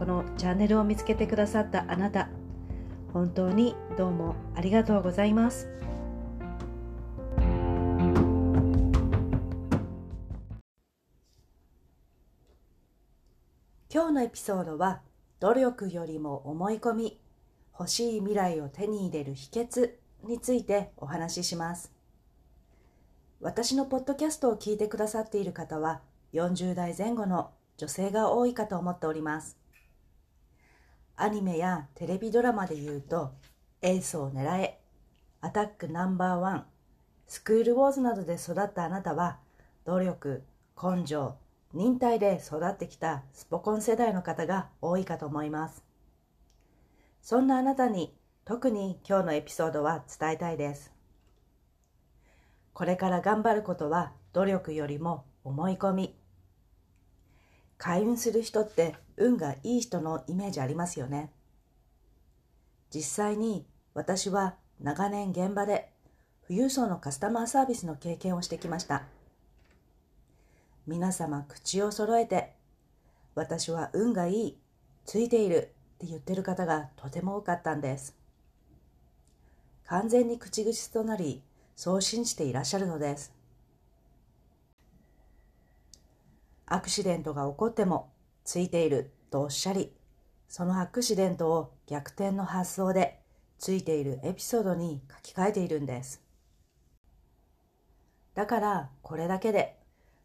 このチャンネルを見つけてくださったあなた本当にどうもありがとうございます。今日のエピソードは努力よりも思い込み欲しい未来を手に入れる秘訣についてお話しします。私のポッドキャストを聞いてくださっている方は40代前後の女性が多いかと思っております。アニメやテレビドラマで言うと、エースを狙え、アタックナンバーワン、スクールウォーズなどで育ったあなたは、努力、根性、忍耐で育ってきたスポコン世代の方が多いかと思います。そんなあなたに特に今日のエピソードは伝えたいです。これから頑張ることは努力よりも思い込み、開運する人って運がいい人のイメージありますよね。実際に私は長年現場で富裕層のカスタマーサービスの経験をしてきました。皆様口を揃えて私は運がいい、ついているって言ってる方がとても多かったんです。完全に口癖となりそう信じていらっしゃるのです。アクシデントが起こってもついているとおっしゃり、そのアクシデントを逆転の発想でついているエピソードに書き換えているんです。だからこれだけで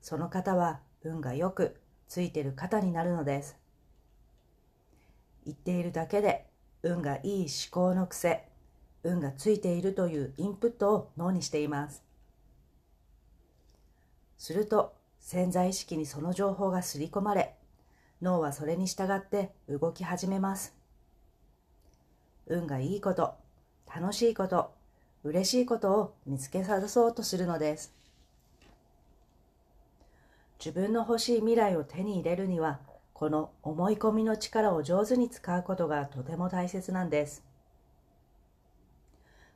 その方は運がよくついてる方になるのです。言っているだけで運がいい思考の癖、運がついているというインプットを脳にしています。すると潜在意識にその情報が刷り込まれ、脳はそれに従って動き始めます。運がいいこと、楽しいこと、嬉しいことを見つけ出そうとするのです。自分の欲しい未来を手に入れるには、この思い込みの力を上手に使うことがとても大切なんです。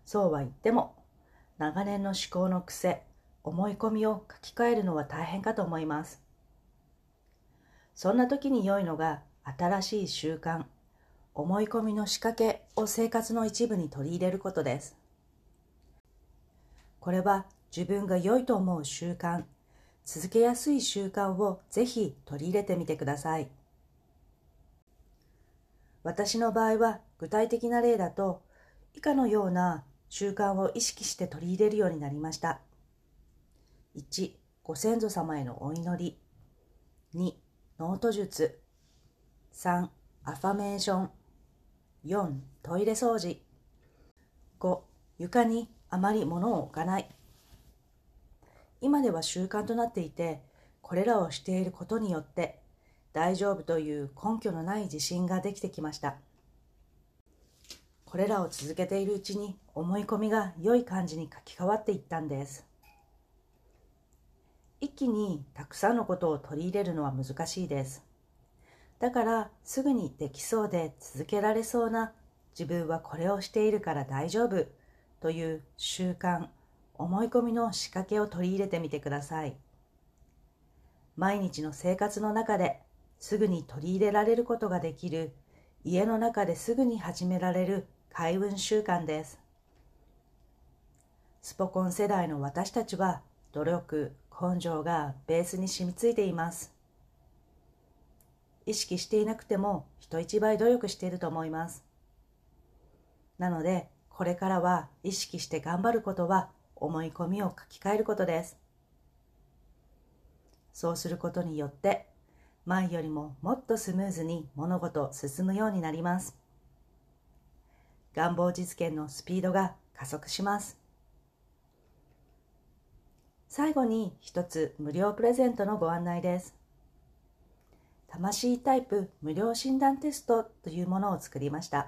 そうは言っても、長年の思考の癖、思い込みを書き換えるのは大変かと思います。そんな時に良いのが新しい習慣、思い込みの仕掛けを生活の一部に取り入れることです。これは自分が良いと思う習慣、続けやすい習慣をぜひ取り入れてみてください。私の場合は具体的な例だと以下のような習慣を意識して取り入れるようになりました。1、ご先祖様へのお祈り。2、ノート術。3、アファメーション。4、トイレ掃除。5、床にあまり物を置かない。今では習慣となっていて、これらをしていることによって大丈夫という根拠のない自信ができてきました。これらを続けているうちに思い込みが良い感じに書き換わっていったんです。一気にたくさんのことを取り入れるのは難しいです。だからすぐにできそうで続けられそうな自分はこれをしているから大丈夫という習慣、思い込みの仕掛けを取り入れてみてください。毎日の生活の中ですぐに取り入れられることができる家の中ですぐに始められる開運習慣です。スポコン世代の私たちは努力、根性がベースに染みついています。意識していなくても人一倍努力していると思います。なので、これからは意識して頑張ることは思い込みを書き換えることです。そうすることによって前よりももっとスムーズに物事を進むようになります。願望実現のスピードが加速します。最後に一つ無料プレゼントのご案内です。魂タイプ無料診断テストというものを作りました。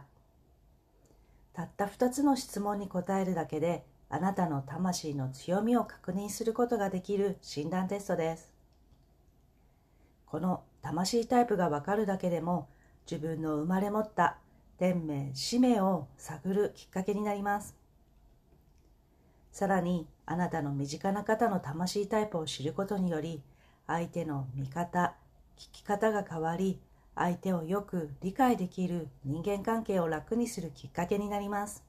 たった2つの質問に答えるだけであなたの魂の強みを確認することができる診断テストです。この魂タイプがわかるだけでも自分の生まれ持った天命、使命を探るきっかけになります。さらにあなたの身近な方の魂タイプを知ることにより相手の見方、聞き方が変わり相手をよく理解できる人間関係を楽にするきっかけになります。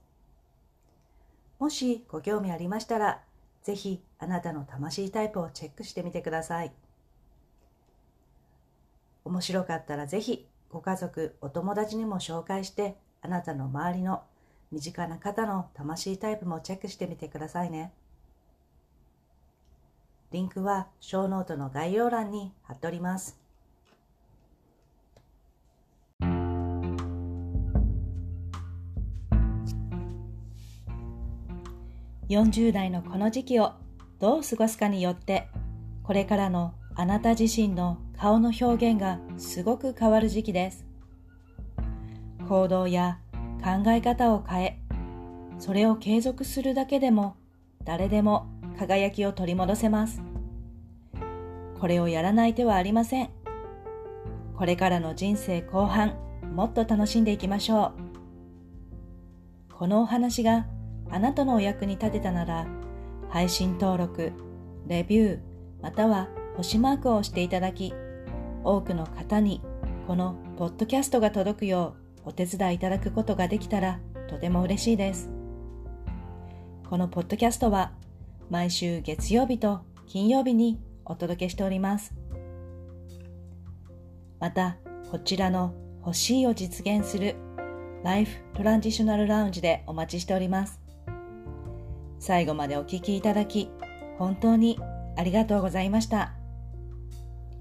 もしご興味ありましたら、ぜひあなたの魂タイプをチェックしてみてください。面白かったらぜひご家族、お友達にも紹介してあなたの周りの身近な方の魂タイプもチェックしてみてくださいね。リンクはショーノートの概要欄に貼っております。40代のこの時期をどう過ごすかによってこれからのあなた自身の顔の表現がすごく変わる時期です。行動や考え方を変え、それを継続するだけでも誰でも輝きを取り戻せます。これをやらない手はありません。これからの人生後半、もっと楽しんでいきましょう。このお話があなたのお役に立てたなら、配信登録、レビュー、または星マークを押していただき、多くの方にこのポッドキャストが届くようお手伝いいただくことができたらとても嬉しいです。このポッドキャストは毎週月曜日と金曜日にお届けしております。また、こちらの欲しいを実現するライフトランジショナルラウンジでお待ちしております。最後までお聴きいただき、本当にありがとうございました。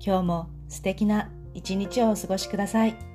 今日も素敵な一日をお過ごしください。